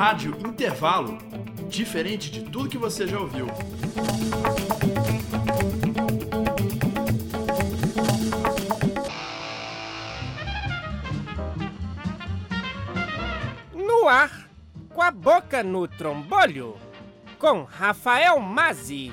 Rádio Intervalo. Diferente de tudo que você já ouviu. No ar, com a boca no trombolho, com Rafael Mazzi.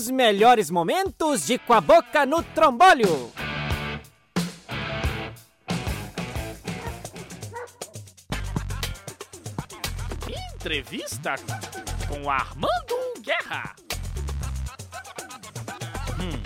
Os melhores momentos de Com a Boca no Trombolho. Entrevista com Armando Guerra. Hum.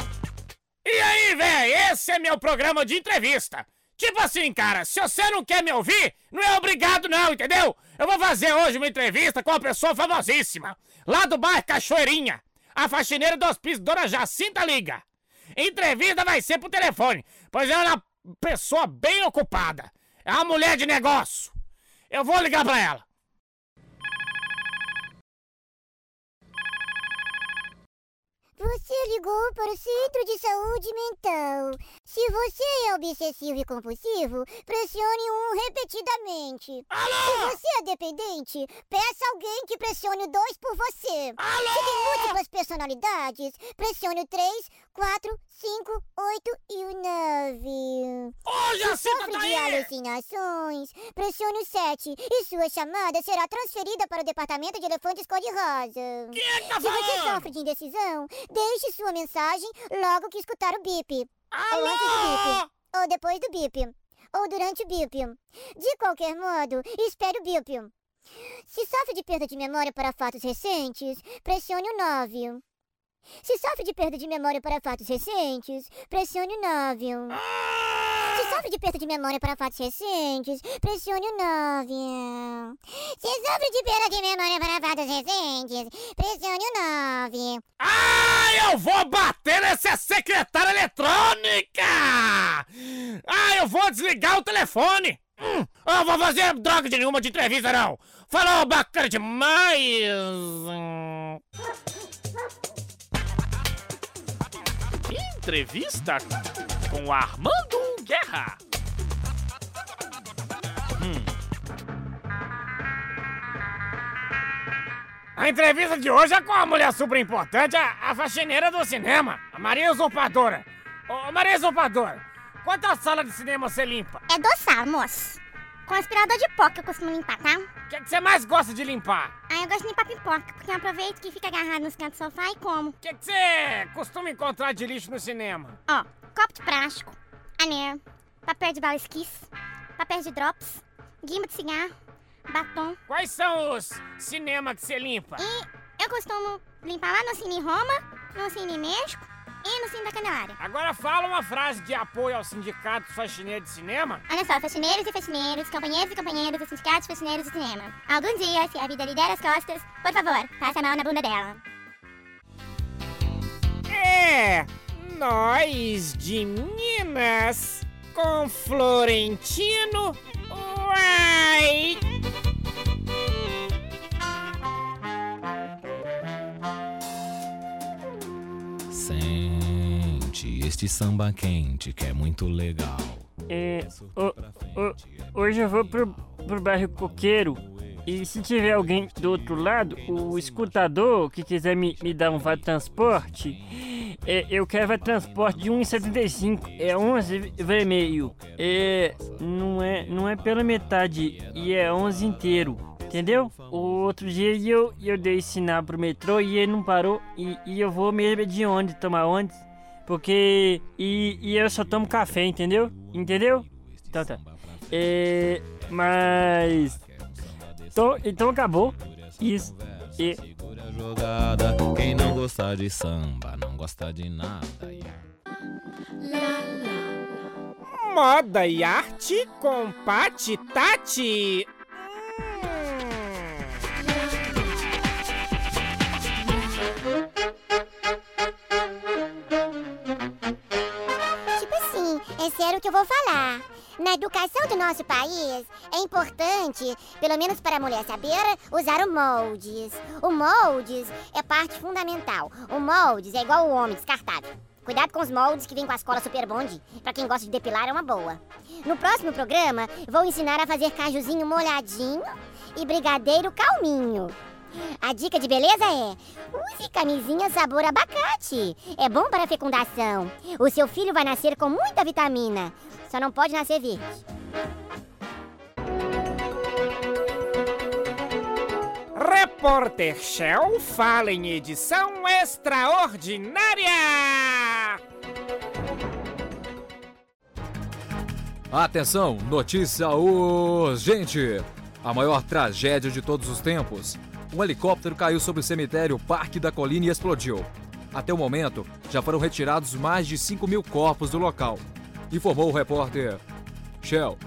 E aí, véi, esse é meu programa de entrevista. Tipo assim, cara, se você não quer me ouvir, não é obrigado não, entendeu? Eu vou fazer hoje uma entrevista com uma pessoa famosíssima, lá do bairro Cachoeirinha, a faxineira do hospício Dona Jacinta Liga. Entrevista vai ser por telefone, pois ela é uma pessoa bem ocupada. É uma mulher de negócio. Eu vou ligar pra ela. Você ligou para o Centro de Saúde Mental. Se você é obsessivo e compulsivo, pressione um repetidamente. Alô? Se você é dependente, peça alguém que pressione o 2 por você. Alô? Se tem múltiplas personalidades, pressione o 3, 4, 5, 8 e o 9. Ô, Se Jacinta, sofre tá de aí! alucinações, pressione o 7 e sua chamada será transferida para o departamento de elefantes cor-de-rosa. Quem é que tá Se você sofre de indecisão, deixe sua mensagem logo que escutar o bip. Ou antes do Alô? bip. Ou depois do bip. Ou durante o bip. De qualquer modo, espere o bip. Se sofre de perda de memória para fatos recentes, pressione o 9. Se sofre de perda de memória para fatos recentes, pressione o 9. Se sofre de perda de memória para fatos recentes, pressione o 9. Se sofre de perda de memória para fatos recentes, pressione o 9. Ah, eu vou bater nessa secretária eletrônica! Ah, eu vou desligar o telefone! Hum, eu vou fazer droga de nenhuma de entrevista, não! Falou bacana demais! Hum. Entrevista com Armando Guerra. A entrevista de hoje é com a mulher super importante, a, a faxineira do cinema, a Maria Usurpadora. Ô, Maria Usurpadora, quantas salas de cinema você limpa? É doçal, moço. Com aspirador de pó que eu costumo limpar, tá? O que, é que você mais gosta de limpar? Ah, eu gosto de limpar pipoca, porque eu aproveito que fica agarrado nos cantos do sofá e como. O que, é que você costuma encontrar de lixo no cinema? Ó, copo de plástico, anel, papel de bala esquice, papel de drops, guimba de cigarro, batom. Quais são os cinemas que você limpa? E eu costumo limpar lá no Cine Roma, no Cine México e no Cine da Candelária. Agora fala uma frase de apoio ao sindicato faxineiro de cinema. Olha só, faxineiros e faxineiros, companheiros e companheiras dos sindicatos faxineiros do cinema. Algum dia, se a vida lhe der as costas, por favor, passe a mão na bunda dela. É, nós de Minas, com Florentino, uai! Este samba quente que é muito legal. É, frente, é hoje eu vou pro, pro bairro Coqueiro e se tiver alguém do outro lado, o escutador que quiser me, me dar um vale transporte, é, eu quero vale transporte de 1,75, é 11 vermelho. É, não é, não é pela metade e é 11 inteiro. Entendeu? O outro dia eu, eu dei sinal pro metrô e ele não parou. E, e eu vou mesmo de onde tomar onde. Porque. E, e eu só tomo café, entendeu? Entendeu? Então tá. É. Mas. Então, então acabou. Isso. E. segura a jogada. Quem não gosta de samba não gosta de nada. Moda e arte com Pati Tati. Sério que eu vou falar. Na educação do nosso país, É importante, pelo menos para a mulher saber, usar o moldes. O moldes é parte fundamental. O moldes é igual o homem, descartável. Cuidado com os moldes que vêm com a escola Super Bond. Pra quem gosta de depilar, é uma boa. No próximo programa, vou ensinar a fazer cajuzinho molhadinho e brigadeiro calminho. A dica de beleza é: use camisinha sabor abacate. É bom para a fecundação. O seu filho vai nascer com muita vitamina. Só não pode nascer verde. Repórter Shell fala em edição extraordinária! Atenção, notícia urgente! A maior tragédia de todos os tempos. Um helicóptero caiu sobre o cemitério Parque da Colina e explodiu. Até o momento, já foram retirados mais de 5 mil corpos do local, informou o repórter Shell.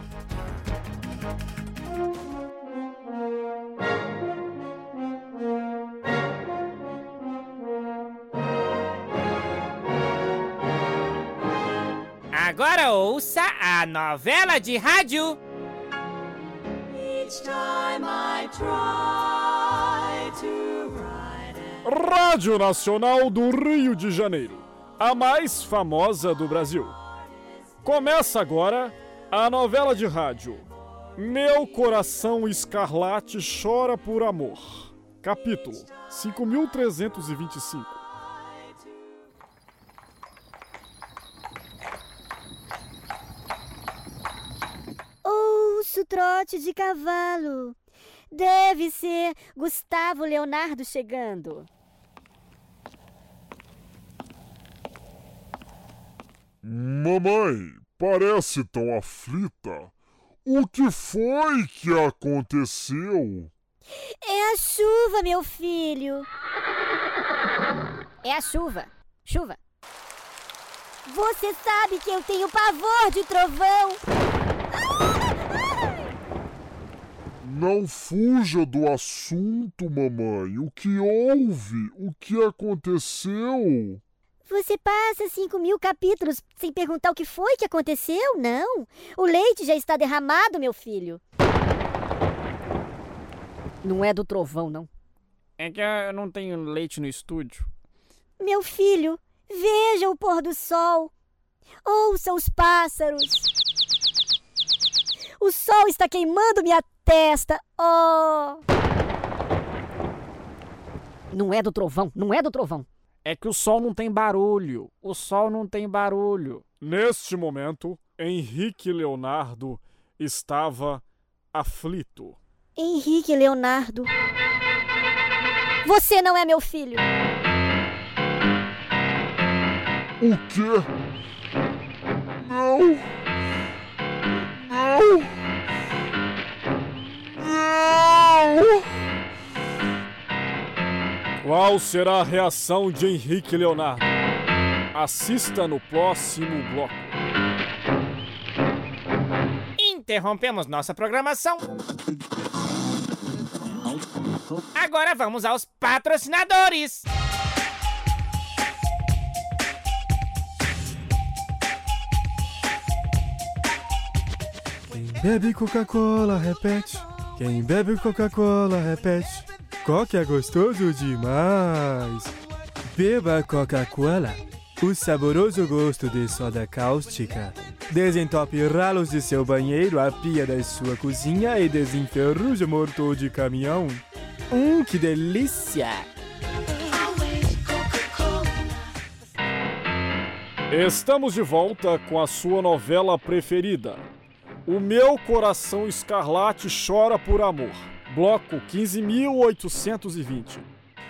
Agora ouça a novela de rádio. Rádio Nacional do Rio de Janeiro, a mais famosa do Brasil. Começa agora a novela de rádio Meu Coração Escarlate Chora por Amor. Capítulo 5325. Ouço trote de cavalo. Deve ser Gustavo Leonardo chegando. Mamãe, parece tão aflita. O que foi que aconteceu? É a chuva, meu filho. É a chuva. Chuva. Você sabe que eu tenho pavor de trovão. Não fuja do assunto, mamãe. O que houve? O que aconteceu? Você passa cinco mil capítulos sem perguntar o que foi que aconteceu? Não. O leite já está derramado, meu filho. Não é do trovão, não. É que eu não tenho leite no estúdio. Meu filho, veja o pôr do sol. Ouça os pássaros. O sol está queimando minha testa. Oh! Não é do trovão, não é do trovão. É que o sol não tem barulho. O sol não tem barulho. Neste momento, Henrique Leonardo estava aflito. Henrique Leonardo. Você não é meu filho. O quê? Não! Não! Não! Qual será a reação de Henrique Leonardo? Assista no próximo bloco. Interrompemos nossa programação. Agora vamos aos patrocinadores. Quem bebe Coca-Cola repete. Quem bebe Coca-Cola repete. Coca é gostoso demais. Beba Coca-Cola. O saboroso gosto de soda cáustica. Desentope ralos de seu banheiro, a pia da sua cozinha e desenferruje motor de caminhão. Hum, que delícia! Estamos de volta com a sua novela preferida. O meu coração escarlate chora por amor. Bloco 15.820.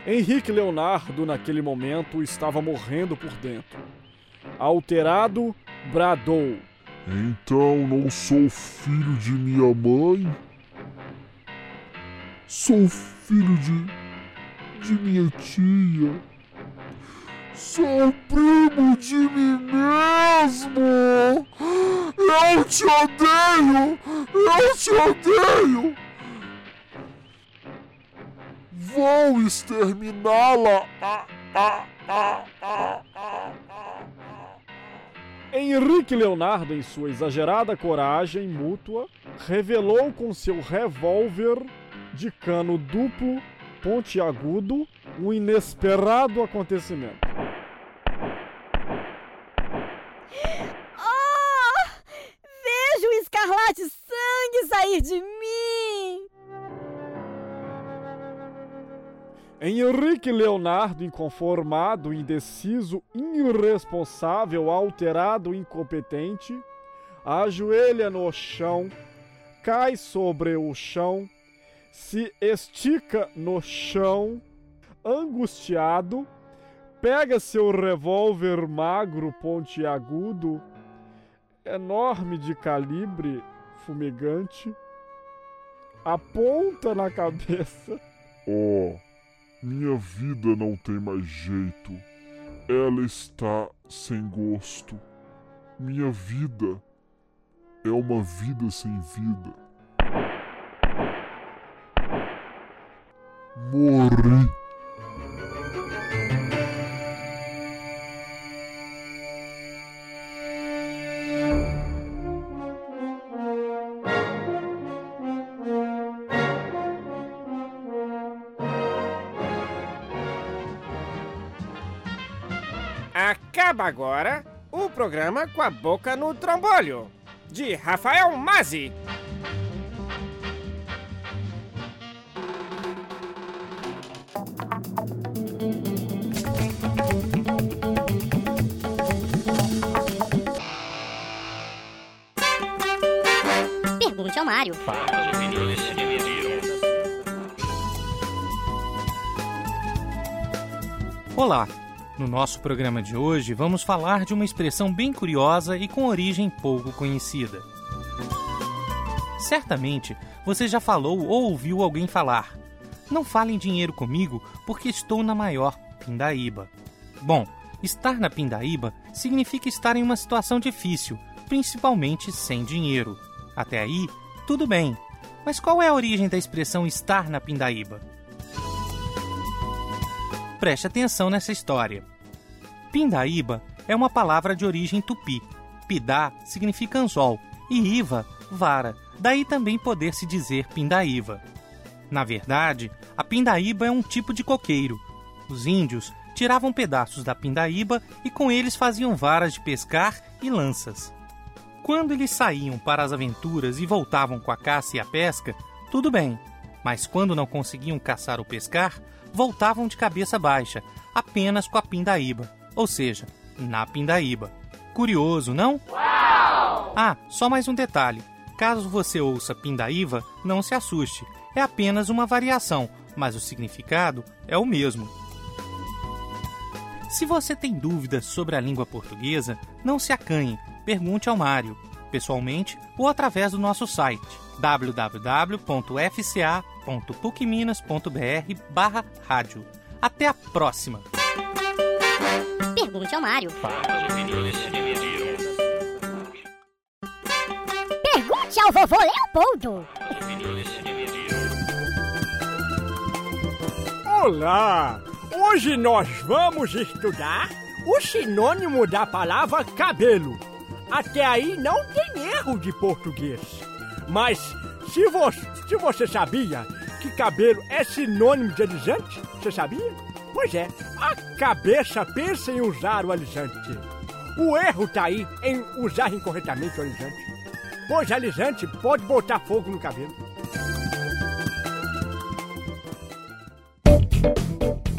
Henrique Leonardo, naquele momento, estava morrendo por dentro. Alterado, bradou. Então não sou filho de minha mãe? Sou filho de. de minha tia. Sou primo de mim mesmo! Eu te odeio! Eu te odeio! Vou exterminá-la! Henrique Leonardo, em sua exagerada coragem mútua, revelou com seu revólver de cano duplo pontiagudo um inesperado acontecimento. Henrique Leonardo, inconformado, indeciso, irresponsável, alterado, incompetente, ajoelha no chão, cai sobre o chão, se estica no chão, angustiado, pega seu revólver magro pontiagudo, enorme de calibre, fumegante, aponta na cabeça. Oh, minha vida não tem mais jeito. Ela está sem gosto. Minha vida é uma vida sem vida. Morri. Acaba agora o programa Com a Boca no Trombolho, de Rafael Mazzi. Pergunte ao Mário. Olá! No nosso programa de hoje, vamos falar de uma expressão bem curiosa e com origem pouco conhecida. Certamente você já falou ou ouviu alguém falar: Não fale em dinheiro comigo porque estou na maior pindaíba. Bom, estar na pindaíba significa estar em uma situação difícil, principalmente sem dinheiro. Até aí, tudo bem. Mas qual é a origem da expressão estar na pindaíba? Preste atenção nessa história. Pindaíba é uma palavra de origem tupi. Pidá significa anzol e iva, vara. Daí também poder se dizer pindaíba. Na verdade, a pindaíba é um tipo de coqueiro. Os índios tiravam pedaços da pindaíba e com eles faziam varas de pescar e lanças. Quando eles saíam para as aventuras e voltavam com a caça e a pesca, tudo bem. Mas quando não conseguiam caçar ou pescar, voltavam de cabeça baixa, apenas com a pindaíba, ou seja, na pindaíba. Curioso, não? Uau! Ah, só mais um detalhe. Caso você ouça pindaíba, não se assuste. É apenas uma variação, mas o significado é o mesmo. Se você tem dúvidas sobre a língua portuguesa, não se acanhe, pergunte ao Mário, pessoalmente ou através do nosso site www.fca.pucminas.br barra rádio. Até a próxima! Pergunte ao Mário. Pergunte ao vovô Leopoldo. Olá! Hoje nós vamos estudar o sinônimo da palavra cabelo. Até aí não tem erro de português. Mas se você, se você sabia que cabelo é sinônimo de alisante, você sabia? Pois é, a cabeça pensa em usar o alisante. O erro tá aí em usar incorretamente o alisante. Pois alisante pode botar fogo no cabelo.